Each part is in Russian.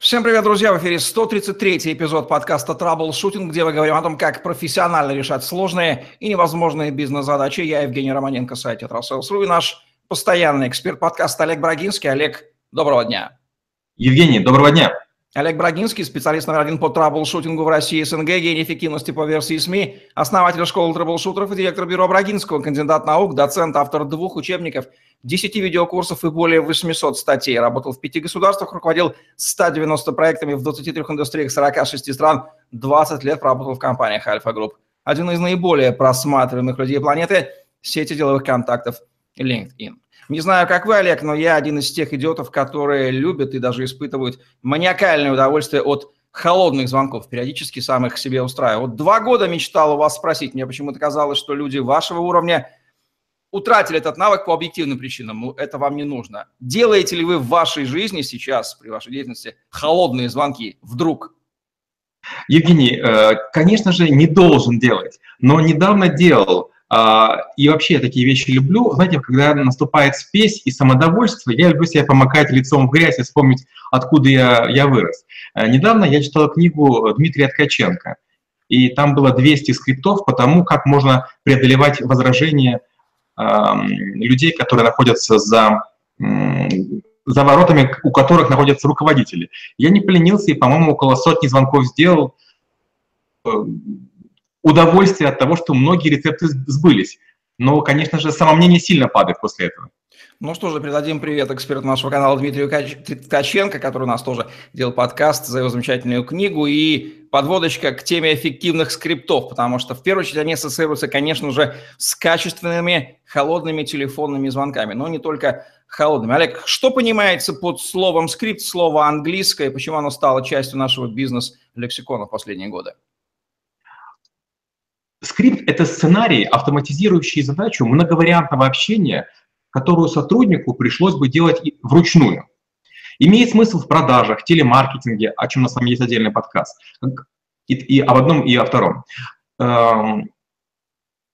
Всем привет, друзья! В эфире 133-й эпизод подкаста «Траблшутинг», где мы говорим о том, как профессионально решать сложные и невозможные бизнес-задачи. Я Евгений Романенко, сайт «Tetrasales.ru» и наш постоянный эксперт подкаста Олег Брагинский. Олег, доброго дня! Евгений, доброго дня! Олег Брагинский, специалист номер один по траблшутингу в России и СНГ, гений эффективности по версии СМИ, основатель школы траблшутеров и директор бюро Брагинского, кандидат наук, доцент, автор двух учебников, 10 видеокурсов и более 800 статей. Работал в пяти государствах, руководил 190 проектами в 23 индустриях 46 стран, 20 лет проработал в компаниях Альфа Групп. Один из наиболее просматриваемых людей планеты – сети деловых контактов LinkedIn. Не знаю, как вы, Олег, но я один из тех идиотов, которые любят и даже испытывают маниакальное удовольствие от холодных звонков, периодически сам их себе устраиваю. Вот два года мечтал у вас спросить, мне почему-то казалось, что люди вашего уровня утратили этот навык по объективным причинам, это вам не нужно. Делаете ли вы в вашей жизни сейчас, при вашей деятельности, холодные звонки вдруг? Евгений, э, конечно же, не должен делать, но недавно делал. А, и вообще я такие вещи люблю. Знаете, когда наступает спесь и самодовольство, я люблю себя помакать лицом в грязь и вспомнить, откуда я, я вырос. Э, недавно я читал книгу Дмитрия Ткаченко, и там было 200 скриптов по тому, как можно преодолевать возражения э, людей, которые находятся за, э, за воротами, у которых находятся руководители. Я не поленился и, по-моему, около сотни звонков сделал удовольствие от того, что многие рецепты сбылись. Но, конечно же, самомнение сильно падает после этого. Ну что же, передадим привет эксперту нашего канала Дмитрию Ткаченко, который у нас тоже делал подкаст за его замечательную книгу. И подводочка к теме эффективных скриптов, потому что в первую очередь они ассоциируются, конечно же, с качественными холодными телефонными звонками, но не только холодными. Олег, что понимается под словом скрипт, слово английское, почему оно стало частью нашего бизнес-лексикона в последние годы? Скрипт — это сценарий, автоматизирующий задачу многовариантного общения, которую сотруднику пришлось бы делать вручную. Имеет смысл в продажах, телемаркетинге, о чем у нас с вами есть отдельный подкаст, и, и об одном, и о втором. Эм,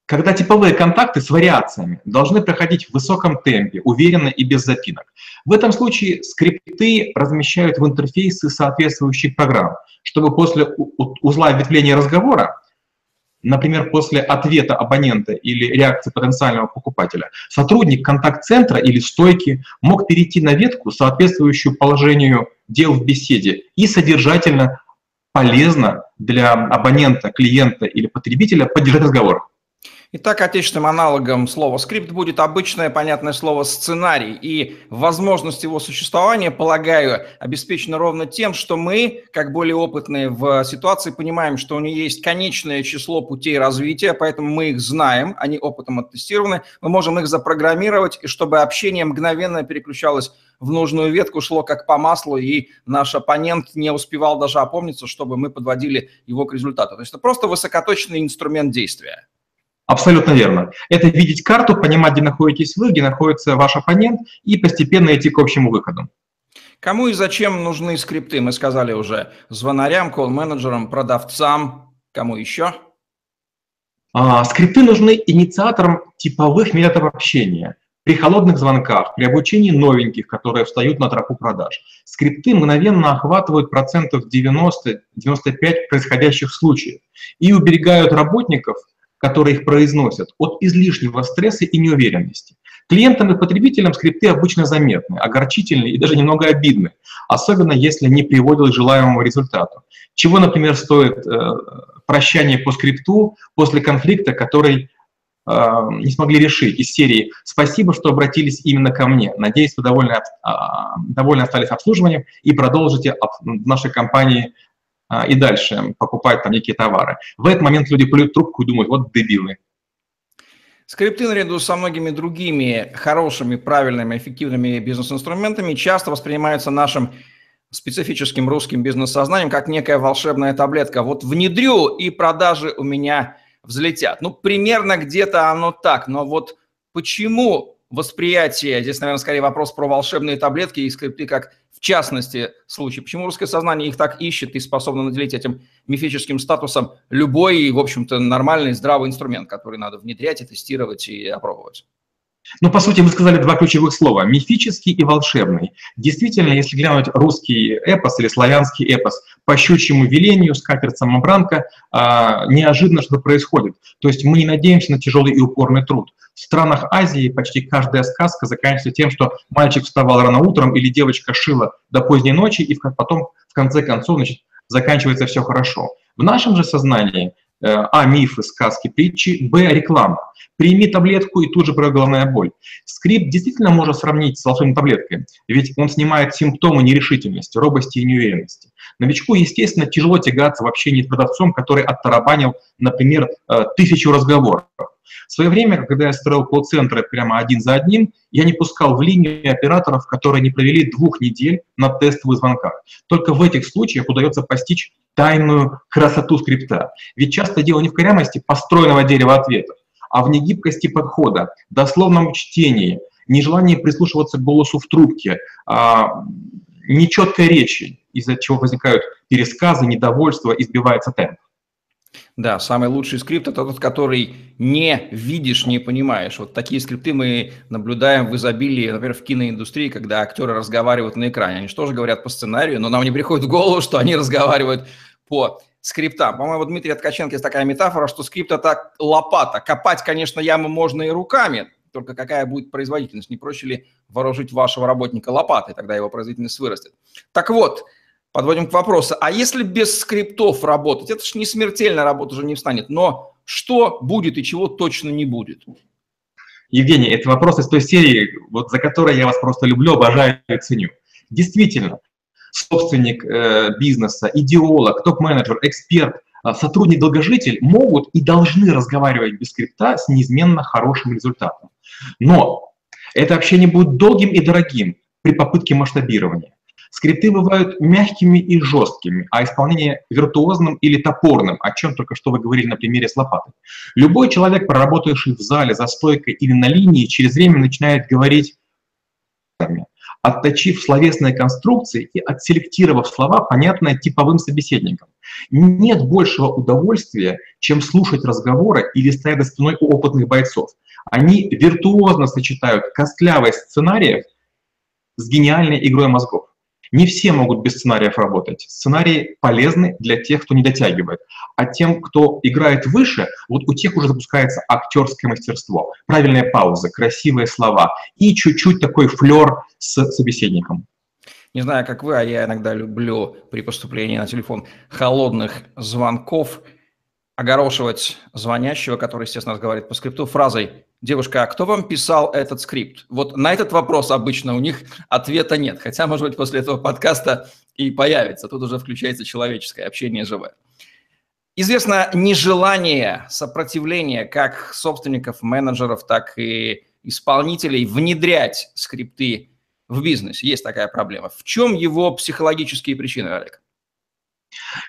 когда типовые контакты с вариациями должны проходить в высоком темпе, уверенно и без запинок. В этом случае скрипты размещают в интерфейсы соответствующих программ, чтобы после узла ветвления разговора например, после ответа абонента или реакции потенциального покупателя, сотрудник контакт-центра или стойки мог перейти на ветку, соответствующую положению дел в беседе, и содержательно, полезно для абонента, клиента или потребителя поддержать разговор. Итак, отечественным аналогом слова «скрипт» будет обычное понятное слово «сценарий». И возможность его существования, полагаю, обеспечена ровно тем, что мы, как более опытные в ситуации, понимаем, что у нее есть конечное число путей развития, поэтому мы их знаем, они опытом оттестированы, мы можем их запрограммировать, и чтобы общение мгновенно переключалось в нужную ветку, шло как по маслу, и наш оппонент не успевал даже опомниться, чтобы мы подводили его к результату. То есть это просто высокоточный инструмент действия. Абсолютно верно. Это видеть карту, понимать, где находитесь вы, где находится ваш оппонент, и постепенно идти к общему выходу. Кому и зачем нужны скрипты? Мы сказали уже звонарям, колл-менеджерам, продавцам, кому еще? А, скрипты нужны инициаторам типовых методов общения. При холодных звонках, при обучении новеньких, которые встают на тропу продаж, скрипты мгновенно охватывают процентов 90-95 происходящих случаев и уберегают работников которые их произносят, от излишнего стресса и неуверенности. Клиентам и потребителям скрипты обычно заметны, огорчительны и даже немного обидны, особенно если не приводят к желаемому результату. Чего, например, стоит э, прощание по скрипту после конфликта, который э, не смогли решить из серии «Спасибо, что обратились именно ко мне. Надеюсь, вы довольны, э, довольны остались обслуживанием и продолжите в нашей компании а, и дальше покупать там некие товары. В этот момент люди плюют трубку и думают, вот дебилы. Скрипты наряду со многими другими хорошими, правильными, эффективными бизнес-инструментами часто воспринимаются нашим специфическим русским бизнес-сознанием как некая волшебная таблетка. Вот внедрю, и продажи у меня взлетят. Ну, примерно где-то оно так, но вот почему восприятие, здесь, наверное, скорее вопрос про волшебные таблетки и скрипты как в частности случай. Почему русское сознание их так ищет и способно наделить этим мифическим статусом любой, в общем-то, нормальный, здравый инструмент, который надо внедрять и тестировать и опробовать? Ну, по сути, вы сказали два ключевых слова – мифический и волшебный. Действительно, если глянуть русский эпос или славянский эпос, по щучьему велению, скатерть самобранка, а, неожиданно что происходит. То есть мы не надеемся на тяжелый и упорный труд. В странах Азии почти каждая сказка заканчивается тем, что мальчик вставал рано утром или девочка шила до поздней ночи, и потом, в конце концов, значит, заканчивается все хорошо. В нашем же сознании а. Мифы, сказки, притчи. Б. Реклама. Прими таблетку и тут же про головная боль. Скрипт действительно можно сравнить с волшебной таблеткой, ведь он снимает симптомы нерешительности, робости и неуверенности. Новичку, естественно, тяжело тягаться в общении с продавцом, который оттарабанил, например, э, тысячу разговоров. В свое время, когда я строил колл-центры прямо один за одним, я не пускал в линию операторов, которые не провели двух недель на тестовых звонках. Только в этих случаях удается постичь тайную красоту скрипта. Ведь часто дело не в корявости построенного дерева ответов, а в негибкости подхода, дословном чтении, нежелании прислушиваться к голосу в трубке, а, нечеткой речи, из-за чего возникают пересказы, недовольство, избивается темп. Да, самый лучший скрипт – это тот, который не видишь, не понимаешь. Вот такие скрипты мы наблюдаем в изобилии, например, в киноиндустрии, когда актеры разговаривают на экране. Они же тоже говорят по сценарию, но нам не приходит в голову, что они разговаривают по скриптам. По-моему, Дмитрий Ткаченко есть такая метафора, что скрипт – это лопата. Копать, конечно, яму можно и руками, только какая будет производительность? Не проще ли вооружить вашего работника лопатой, тогда его производительность вырастет? Так вот – подводим к вопросу, а если без скриптов работать, это же не смертельная работа уже не встанет, но что будет и чего точно не будет? Евгений, это вопрос из той серии, вот за которой я вас просто люблю, обожаю и ценю. Действительно, собственник э, бизнеса, идеолог, топ-менеджер, эксперт, э, сотрудник-долгожитель могут и должны разговаривать без скрипта с неизменно хорошим результатом. Но это общение будет долгим и дорогим при попытке масштабирования. Скрипты бывают мягкими и жесткими, а исполнение виртуозным или топорным, о чем только что вы говорили на примере с лопатой. Любой человек, проработавший в зале, за стойкой или на линии, через время начинает говорить отточив словесные конструкции и отселектировав слова, понятные типовым собеседникам. Нет большего удовольствия, чем слушать разговоры или стоять за спиной у опытных бойцов. Они виртуозно сочетают костлявость сценариев с гениальной игрой мозгов. Не все могут без сценариев работать. Сценарии полезны для тех, кто не дотягивает. А тем, кто играет выше, вот у тех уже запускается актерское мастерство. Правильная пауза, красивые слова и чуть-чуть такой флер с собеседником. Не знаю, как вы, а я иногда люблю при поступлении на телефон холодных звонков огорошивать звонящего, который, естественно, разговаривает по скрипту, фразой Девушка, а кто вам писал этот скрипт? Вот на этот вопрос обычно у них ответа нет, хотя, может быть, после этого подкаста и появится. Тут уже включается человеческое общение живое. Известно нежелание, сопротивление как собственников, менеджеров, так и исполнителей внедрять скрипты в бизнес. Есть такая проблема. В чем его психологические причины, Олег?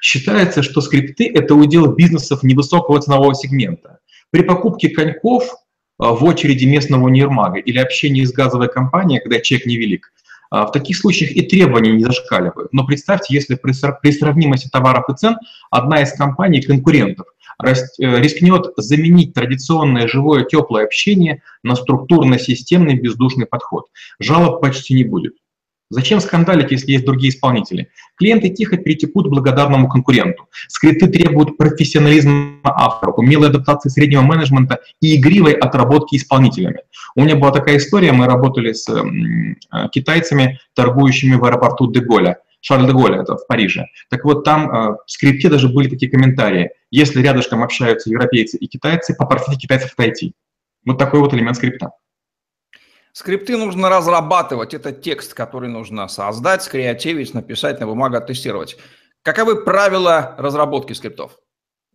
Считается, что скрипты – это удел бизнесов невысокого ценового сегмента. При покупке коньков в очереди местного универмага или общении с газовой компанией, когда чек невелик, а, в таких случаях и требования не зашкаливают. Но представьте, если при, при сравнимости товаров и цен одна из компаний конкурентов э, рискнет заменить традиционное живое теплое общение на структурно-системный бездушный подход. Жалоб почти не будет. Зачем скандалить, если есть другие исполнители? Клиенты тихо перетекут благодарному конкуренту. Скрипты требуют профессионализма автора, умелой адаптации среднего менеджмента и игривой отработки исполнителями. У меня была такая история, мы работали с э, китайцами, торгующими в аэропорту Деголя. Шарль де Голля, это в Париже. Так вот, там э, в скрипте даже были такие комментарии. Если рядышком общаются европейцы и китайцы, попросите китайцев отойти. Вот такой вот элемент скрипта. Скрипты нужно разрабатывать. Это текст, который нужно создать, скреативить, написать на бумагу, оттестировать. Каковы правила разработки скриптов?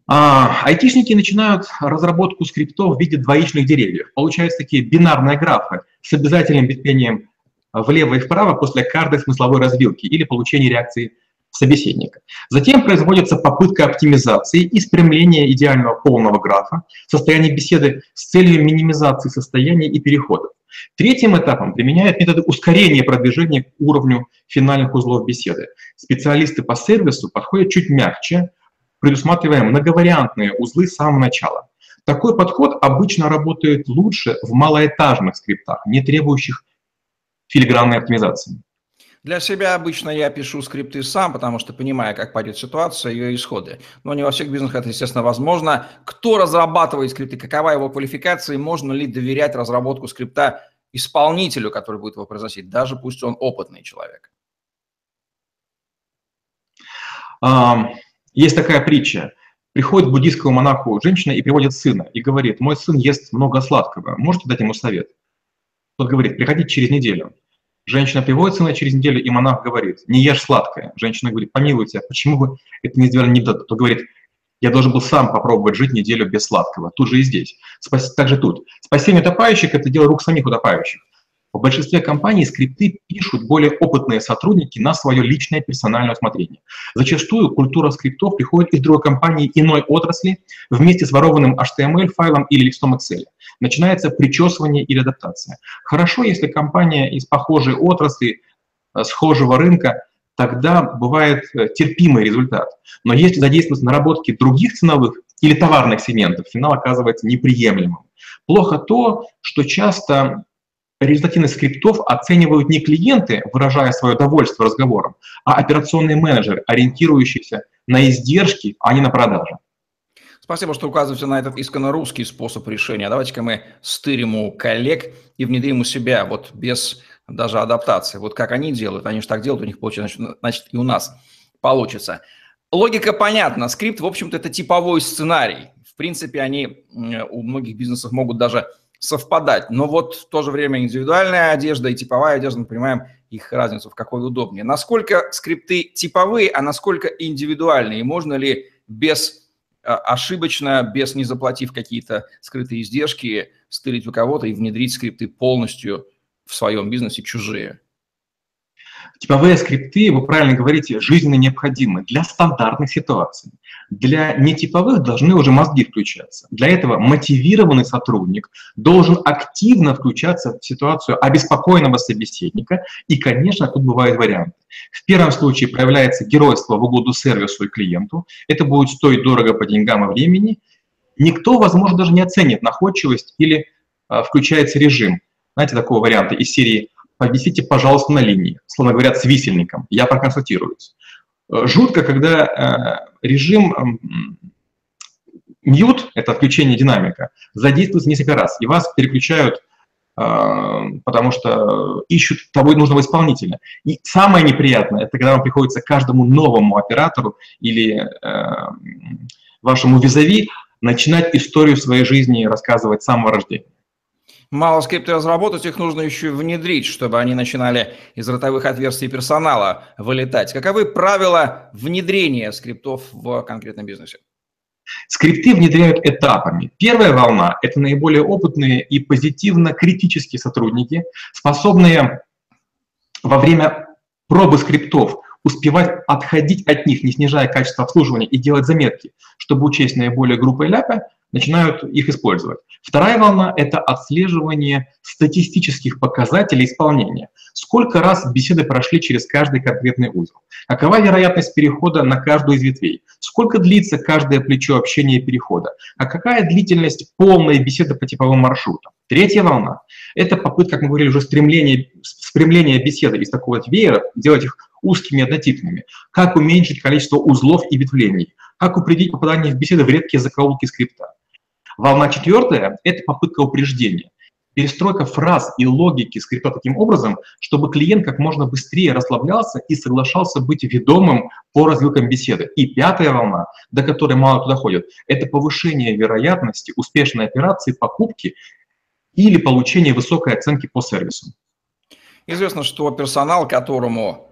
А, айтишники начинают разработку скриптов в виде двоичных деревьев. Получаются такие бинарные графы с обязательным битпением влево и вправо после каждой смысловой развилки или получения реакции собеседника. Затем производится попытка оптимизации и спрямления идеального полного графа, состояния беседы с целью минимизации состояния и переходов. Третьим этапом применяют методы ускорения продвижения к уровню финальных узлов беседы. Специалисты по сервису подходят чуть мягче, предусматривая многовариантные узлы с самого начала. Такой подход обычно работает лучше в малоэтажных скриптах, не требующих филигранной оптимизации. Для себя обычно я пишу скрипты сам, потому что понимаю, как пойдет ситуация, ее исходы. Но не во всех бизнесах это, естественно, возможно. Кто разрабатывает скрипты, какова его квалификация, и можно ли доверять разработку скрипта исполнителю, который будет его произносить, даже пусть он опытный человек? Есть такая притча. Приходит к буддийскому монаху женщина и приводит сына, и говорит, мой сын ест много сладкого, можете дать ему совет? Тот говорит, приходите через неделю. Женщина приводит сына через неделю, и монах говорит, не ешь сладкое. Женщина говорит, помилуйте, почему вы это не сделали не? Тот говорит, я должен был сам попробовать жить неделю без сладкого. Тут же и здесь. Спас... Также тут. Спасение утопающих – это дело рук самих утопающих. В большинстве компаний скрипты пишут более опытные сотрудники на свое личное персональное усмотрение. Зачастую культура скриптов приходит из другой компании иной отрасли вместе с ворованным HTML-файлом или листом Excel. Начинается причесывание или адаптация. Хорошо, если компания из похожей отрасли, э, схожего рынка, тогда бывает э, терпимый результат. Но если задействуются наработки других ценовых или товарных сегментов, финал оказывается неприемлемым. Плохо то, что часто результативность скриптов оценивают не клиенты, выражая свое довольство разговором, а операционные менеджеры, ориентирующиеся на издержки, а не на продажи. Спасибо, что указываете на этот исконно русский способ решения. Давайте-ка мы стырим у коллег и внедрим у себя, вот без даже адаптации. Вот как они делают, они же так делают, у них получится, значит, и у нас получится. Логика понятна. Скрипт, в общем-то, это типовой сценарий. В принципе, они у многих бизнесов могут даже совпадать. Но вот в то же время индивидуальная одежда и типовая одежда, мы понимаем их разницу, в какой удобнее. Насколько скрипты типовые, а насколько индивидуальные? И можно ли без а, ошибочно, без не заплатив какие-то скрытые издержки, стырить у кого-то и внедрить скрипты полностью в своем бизнесе чужие? Типовые скрипты, вы правильно говорите, жизненно необходимы для стандартных ситуаций. Для нетиповых должны уже мозги включаться. Для этого мотивированный сотрудник должен активно включаться в ситуацию обеспокоенного собеседника. И, конечно, тут бывают варианты. В первом случае проявляется геройство в угоду сервису и клиенту. Это будет стоить дорого по деньгам и времени. Никто, возможно, даже не оценит находчивость или э, включается режим. Знаете, такого варианта из серии повисите, пожалуйста, на линии, словно говоря, с висельником, я проконсультируюсь. Э, жутко, когда э, режим мьют, это отключение динамика, задействуется несколько раз, и вас переключают, э, потому что ищут того нужного исполнителя. И самое неприятное, это когда вам приходится каждому новому оператору или вашему визави начинать историю своей жизни рассказывать с самого рождения. Мало скрипты разработать, их нужно еще внедрить, чтобы они начинали из ротовых отверстий персонала вылетать. Каковы правила внедрения скриптов в конкретном бизнесе? Скрипты внедряют этапами. Первая волна – это наиболее опытные и позитивно-критические сотрудники, способные во время пробы скриптов успевать отходить от них, не снижая качество обслуживания, и делать заметки, чтобы учесть наиболее грубые ляпы, начинают их использовать. Вторая волна – это отслеживание статистических показателей исполнения. Сколько раз беседы прошли через каждый конкретный узел? Какова вероятность перехода на каждую из ветвей? Сколько длится каждое плечо общения и перехода? А какая длительность полной беседы по типовым маршрутам? Третья волна – это попытка, как мы говорили, уже стремление, спрямление беседы из такого веера, делать их узкими однотипными. Как уменьшить количество узлов и ветвлений? Как упредить попадание в беседы в редкие закоулки скрипта? Волна четвертая – это попытка упреждения. Перестройка фраз и логики скрипта таким образом, чтобы клиент как можно быстрее расслаблялся и соглашался быть ведомым по развилкам беседы. И пятая волна, до которой мало кто доходит, это повышение вероятности успешной операции покупки или получения высокой оценки по сервису. Известно, что персонал, которому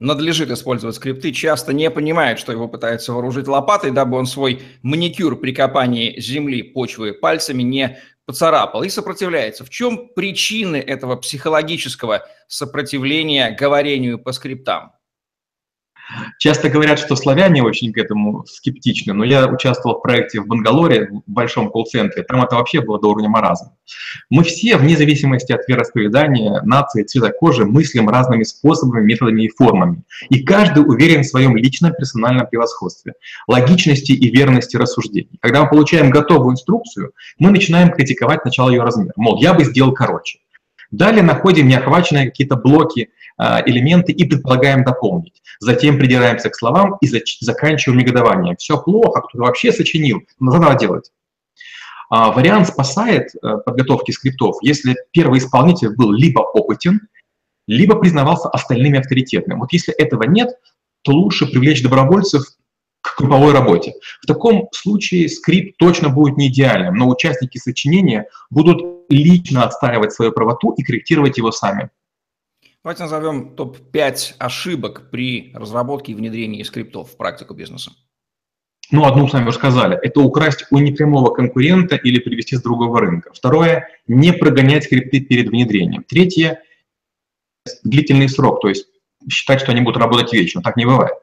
надлежит использовать скрипты, часто не понимает, что его пытаются вооружить лопатой, дабы он свой маникюр при копании земли, почвы пальцами не поцарапал и сопротивляется. В чем причины этого психологического сопротивления говорению по скриптам? Часто говорят, что славяне очень к этому скептичны, но я участвовал в проекте в Бангалоре, в большом колл-центре, там это вообще было до уровня маразма. Мы все, вне зависимости от вероисповедания, нации, цвета кожи, мыслим разными способами, методами и формами. И каждый уверен в своем личном персональном превосходстве, логичности и верности рассуждений. Когда мы получаем готовую инструкцию, мы начинаем критиковать сначала ее размер. Мол, я бы сделал короче. Далее находим неохваченные какие-то блоки, элементы и предполагаем дополнить. Затем придираемся к словам и заканчиваем негодованием. Все плохо, кто-то вообще сочинил, но надо делать. А, вариант спасает а, подготовки скриптов, если первый исполнитель был либо опытен, либо признавался остальными авторитетным. Вот если этого нет, то лучше привлечь добровольцев к групповой работе. В таком случае скрипт точно будет не идеальным, но участники сочинения будут лично отстаивать свою правоту и корректировать его сами. Давайте назовем топ-5 ошибок при разработке и внедрении скриптов в практику бизнеса. Ну, одну сами уже сказали. Это украсть у непрямого конкурента или привести с другого рынка. Второе – не прогонять скрипты перед внедрением. Третье – длительный срок, то есть считать, что они будут работать вечно. Так не бывает.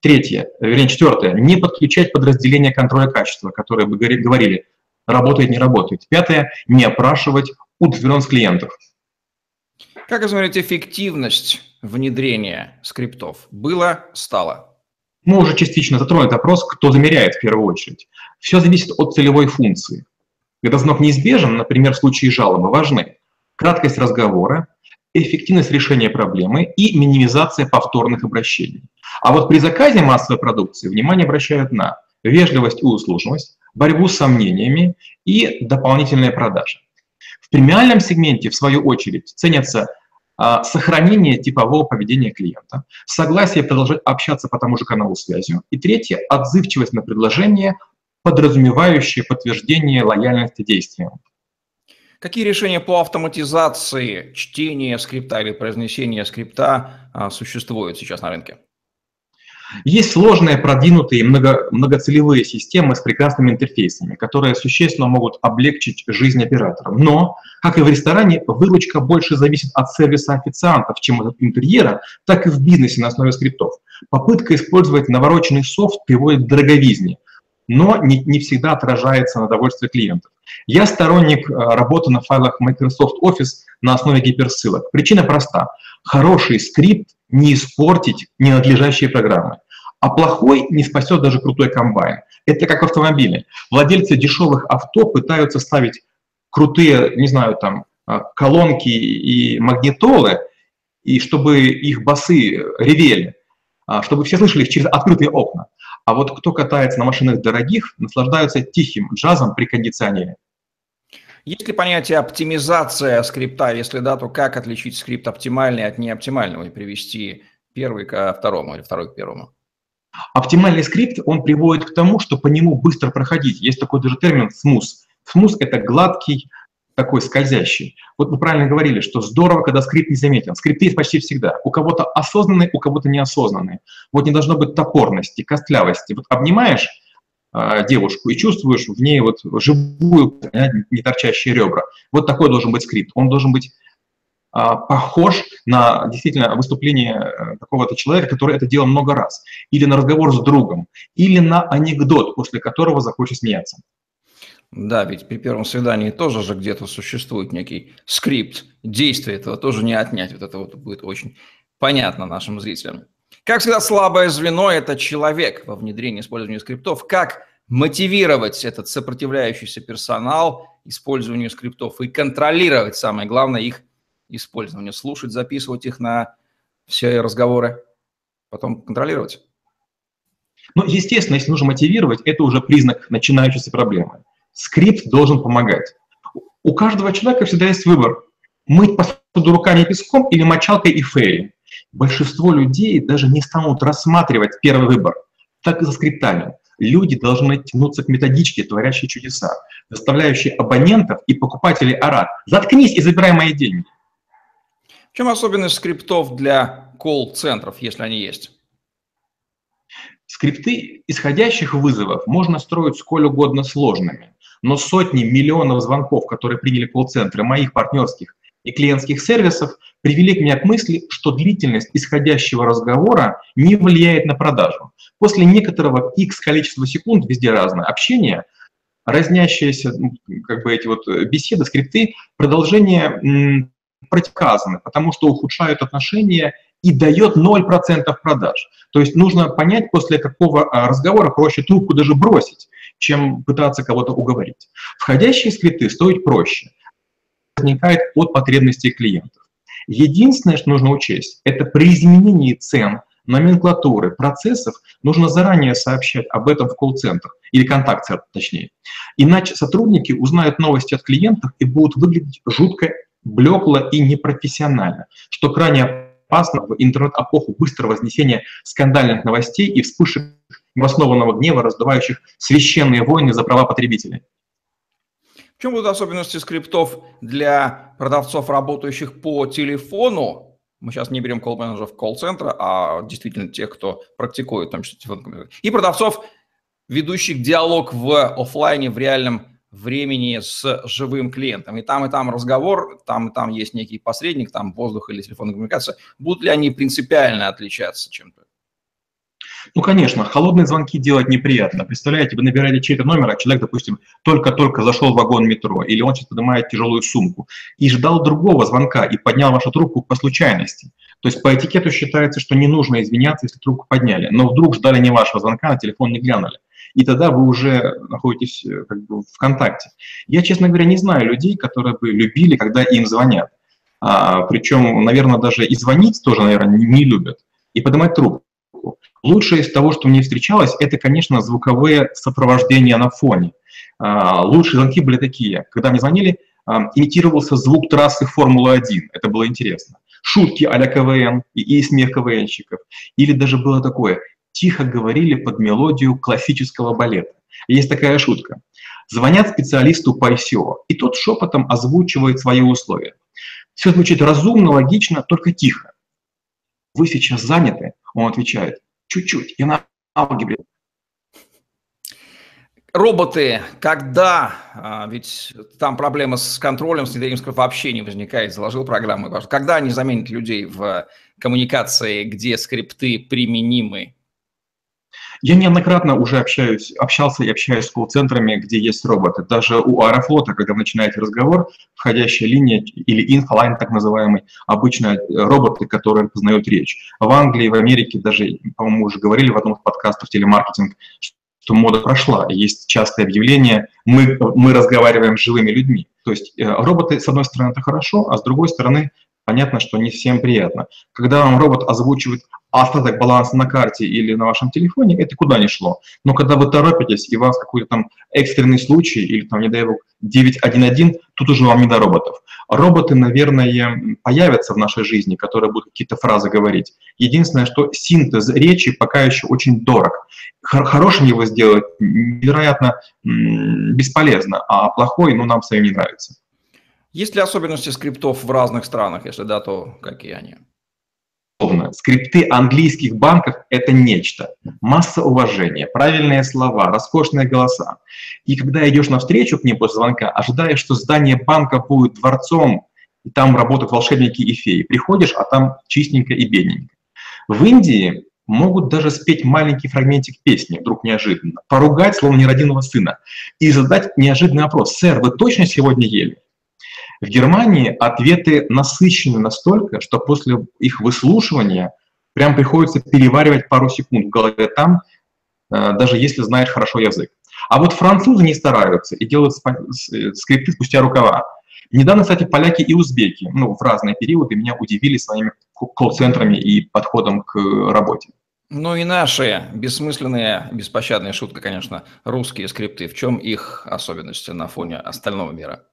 Третье, вернее, четвертое – не подключать подразделения контроля качества, которые бы говорили, работает, не работает. Пятое – не опрашивать удовлетворенность клиентов. Как измерить эффективность внедрения скриптов? Было, стало. Мы уже частично затронули вопрос, кто замеряет в первую очередь. Все зависит от целевой функции. Когда звонок неизбежен, например, в случае жалобы, важны краткость разговора, эффективность решения проблемы и минимизация повторных обращений. А вот при заказе массовой продукции внимание обращают на вежливость и услужливость, борьбу с сомнениями и дополнительные продажи. Премиальном сегменте, в свою очередь, ценятся а, сохранение типового поведения клиента, согласие продолжать общаться по тому же каналу связи, и третье – отзывчивость на предложение, подразумевающее подтверждение лояльности действиям. Какие решения по автоматизации чтения скрипта или произнесения скрипта а, существуют сейчас на рынке? Есть сложные, продвинутые много, многоцелевые системы с прекрасными интерфейсами, которые существенно могут облегчить жизнь операторам. Но, как и в ресторане, выручка больше зависит от сервиса официантов, чем от интерьера, так и в бизнесе на основе скриптов. Попытка использовать навороченный софт приводит к дороговизне, но не, не всегда отражается на довольстве клиентов. Я сторонник э, работы на файлах Microsoft Office на основе гиперссылок. Причина проста. Хороший скрипт не испортить ненадлежащие программы. А плохой не спасет даже крутой комбайн. Это как автомобили. Владельцы дешевых авто пытаются ставить крутые, не знаю, там, а, колонки и магнитолы, и чтобы их басы ревели, а, чтобы все слышали их через открытые окна. А вот кто катается на машинах дорогих, наслаждаются тихим джазом при кондиционере. Есть ли понятие оптимизация скрипта? Если да, то как отличить скрипт оптимальный от неоптимального и привести первый к второму или второй к первому? Оптимальный скрипт, он приводит к тому, что по нему быстро проходить. Есть такой даже термин смус. Смус – это гладкий, такой скользящий. Вот вы правильно говорили, что здорово, когда скрипт не заметен. Скрипты есть почти всегда. У кого-то осознанные, у кого-то неосознанные. Вот не должно быть топорности, костлявости. Вот обнимаешь, а, девушку и чувствуешь в ней вот живую, не торчащие ребра. Вот такой должен быть скрипт. Он должен быть похож на действительно выступление э, какого-то человека, который это делал много раз, или на разговор с другом, или на анекдот, после которого захочет смеяться. Да, ведь при первом свидании тоже же где-то существует некий скрипт, действие этого тоже не отнять. Вот это вот будет очень понятно нашим зрителям. Как всегда, слабое звено – это человек во внедрении использования скриптов. Как мотивировать этот сопротивляющийся персонал использованию скриптов и контролировать, самое главное, их использование. Слушать, записывать их на все разговоры, потом контролировать. Ну, естественно, если нужно мотивировать, это уже признак начинающейся проблемы. Скрипт должен помогать. У каждого человека всегда есть выбор. Мыть посуду руками и песком или мочалкой и Fairy большинство людей даже не станут рассматривать первый выбор. Так и за скриптами. Люди должны тянуться к методичке, творящей чудеса, заставляющей абонентов и покупателей орать: «Заткнись и забирай мои деньги». Чем особенность скриптов для колл-центров, если они есть? Скрипты исходящих вызовов можно строить сколь угодно сложными, но сотни миллионов звонков, которые приняли колл-центры моих партнерских и клиентских сервисов привели меня к мысли, что длительность исходящего разговора не влияет на продажу. После некоторого x количества секунд, везде разное общение, разнящиеся как бы эти вот э, беседы, скрипты, продолжение противоказаны, потому что ухудшают отношения и дает 0% продаж. То есть нужно понять, после какого а, разговора проще трубку даже бросить, чем пытаться кого-то уговорить. Входящие скрипты стоят проще. Возникает от потребностей клиентов. Единственное, что нужно учесть, это при изменении цен, номенклатуры, процессов, нужно заранее сообщать об этом в колл-центр, или контакт точнее. Иначе сотрудники узнают новости от клиентов и будут выглядеть жутко блекло и непрофессионально, что крайне опасно в интернет-эпоху быстрого вознесения скандальных новостей и вспышек необоснованного гнева, раздувающих священные войны за права потребителей. В чем будут особенности скриптов для продавцов, работающих по телефону? Мы сейчас не берем колл-менеджеров колл-центра, а действительно тех, кто практикует, там, телефон, и продавцов, ведущих диалог в офлайне, в реальном времени с живым клиентом. И там, и там разговор, там, и там есть некий посредник, там воздух или телефонная коммуникация. Будут ли они принципиально отличаться чем-то? Ну, конечно, холодные звонки делать неприятно. Представляете, вы набираете чей-то номер, а человек, допустим, только-только зашел в вагон метро, или он сейчас поднимает тяжелую сумку, и ждал другого звонка, и поднял вашу трубку по случайности. То есть по этикету считается, что не нужно извиняться, если трубку подняли, но вдруг ждали не вашего звонка, на телефон не глянули и тогда вы уже находитесь э, как бы в контакте. Я, честно говоря, не знаю людей, которые бы любили, когда им звонят. А, причем, наверное, даже и звонить тоже, наверное, не, не любят, и поднимать трубку. Лучшее из того, что мне встречалось, это, конечно, звуковые сопровождения на фоне. А, лучшие звонки были такие. Когда мне звонили, а, имитировался звук трассы Формулы-1. Это было интересно. Шутки а-ля КВН и, и смех КВНщиков. Или даже было такое тихо говорили под мелодию классического балета. Есть такая шутка. Звонят специалисту по ICO, и тот шепотом озвучивает свои условия. Все звучит разумно, логично, только тихо. Вы сейчас заняты? Он отвечает, чуть-чуть, я на алгебре. Роботы, когда, а, ведь там проблема с контролем, с внедрением вообще не возникает, заложил программу, когда они заменят людей в коммуникации, где скрипты применимы я неоднократно уже общаюсь, общался и общаюсь с колл-центрами, где есть роботы. Даже у Аэрофлота, когда вы начинаете разговор, входящая линия или инфолайн так называемый, обычно роботы, которые распознают речь. В Англии, в Америке даже, по-моему, уже говорили в одном из подкастов телемаркетинг, что мода прошла. Есть частые объявления, мы, мы разговариваем с живыми людьми. То есть э, роботы, с одной стороны, это хорошо, а с другой стороны, понятно, что не всем приятно. Когда вам робот озвучивает остаток баланса на карте или на вашем телефоне, это куда не шло. Но когда вы торопитесь, и у вас какой-то там экстренный случай, или там, не дай бог, 911, тут уже вам не до роботов. Роботы, наверное, появятся в нашей жизни, которые будут какие-то фразы говорить. Единственное, что синтез речи пока еще очень дорог. Хорошим его сделать невероятно бесполезно, а плохой, ну, нам своим не нравится. Есть ли особенности скриптов в разных странах? Если да, то какие они? Скрипты английских банков – это нечто. Масса уважения, правильные слова, роскошные голоса. И когда идешь навстречу к ним после звонка, ожидаешь, что здание банка будет дворцом, и там работают волшебники и феи. Приходишь, а там чистенько и бедненько. В Индии могут даже спеть маленький фрагментик песни, вдруг неожиданно, поругать, словно неродинного сына, и задать неожиданный вопрос. «Сэр, вы точно сегодня ели?» В Германии ответы насыщены настолько, что после их выслушивания прям приходится переваривать пару секунд в голове там, э, даже если знаешь хорошо язык. А вот французы не стараются и делают скрипты спустя рукава. Недавно, кстати, поляки и узбеки, ну, в разные периоды меня удивили своими колл-центрами и подходом к работе. Ну и наши бессмысленные, беспощадные шутка, конечно, русские скрипты. В чем их особенности на фоне остального мира?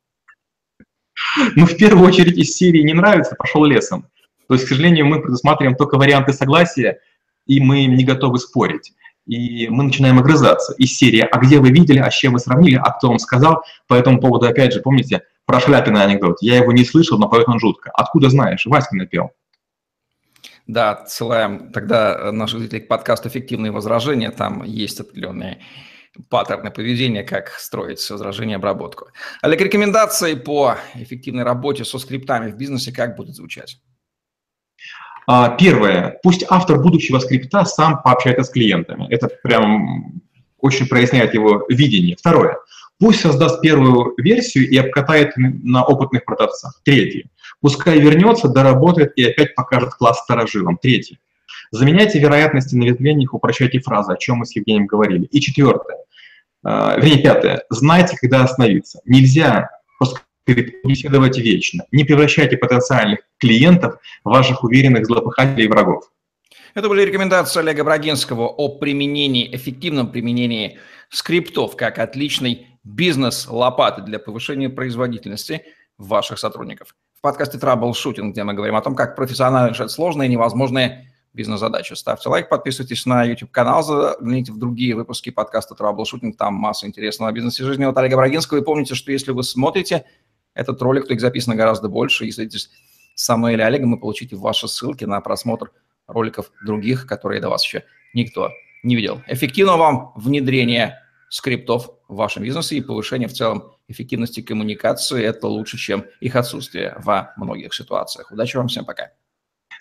Ну, в первую очередь из серии «Не нравится» пошел лесом. То есть, к сожалению, мы предусматриваем только варианты согласия, и мы не готовы спорить. И мы начинаем огрызаться. Из серии «А где вы видели? А с чем вы сравнили? А кто вам сказал?» По этому поводу, опять же, помните, про Шляпина анекдот. Я его не слышал, но поет он жутко. Откуда знаешь? Васька напел. Да, отсылаем тогда наших зрителей к подкасту «Эффективные возражения». Там есть определенные паттерны поведения, как строить возражение обработку. Олег, рекомендации по эффективной работе со скриптами в бизнесе как будут звучать? А, первое. Пусть автор будущего скрипта сам пообщается с клиентами. Это прям очень проясняет его видение. Второе. Пусть создаст первую версию и обкатает на опытных продавцах. Третье. Пускай вернется, доработает и опять покажет класс старожилам. Третье. Заменяйте вероятности на ветвлениях, упрощайте фразы, о чем мы с Евгением говорили. И четвертое. Вернее, пятое. Знайте, когда остановиться. Нельзя беседовать вечно. Не превращайте потенциальных клиентов в ваших уверенных злопыхателей и врагов. Это были рекомендации Олега Брагинского о применении, эффективном применении скриптов как отличной бизнес-лопаты для повышения производительности ваших сотрудников. В подкасте Troubleshooting, где мы говорим о том, как профессионально решать сложные и невозможные бизнес-задачи. Ставьте лайк, подписывайтесь на YouTube-канал, загляните в другие выпуски подкаста Troubleshooting, там масса интересного бизнеса и жизни от Олега Брагинского. И помните, что если вы смотрите этот ролик, то их записано гораздо больше. Если следите со мной или Олегом, вы получите ваши ссылки на просмотр роликов других, которые до вас еще никто не видел. Эффективного вам внедрения скриптов в вашем бизнесе и повышения в целом эффективности коммуникации – это лучше, чем их отсутствие во многих ситуациях. Удачи вам всем, пока.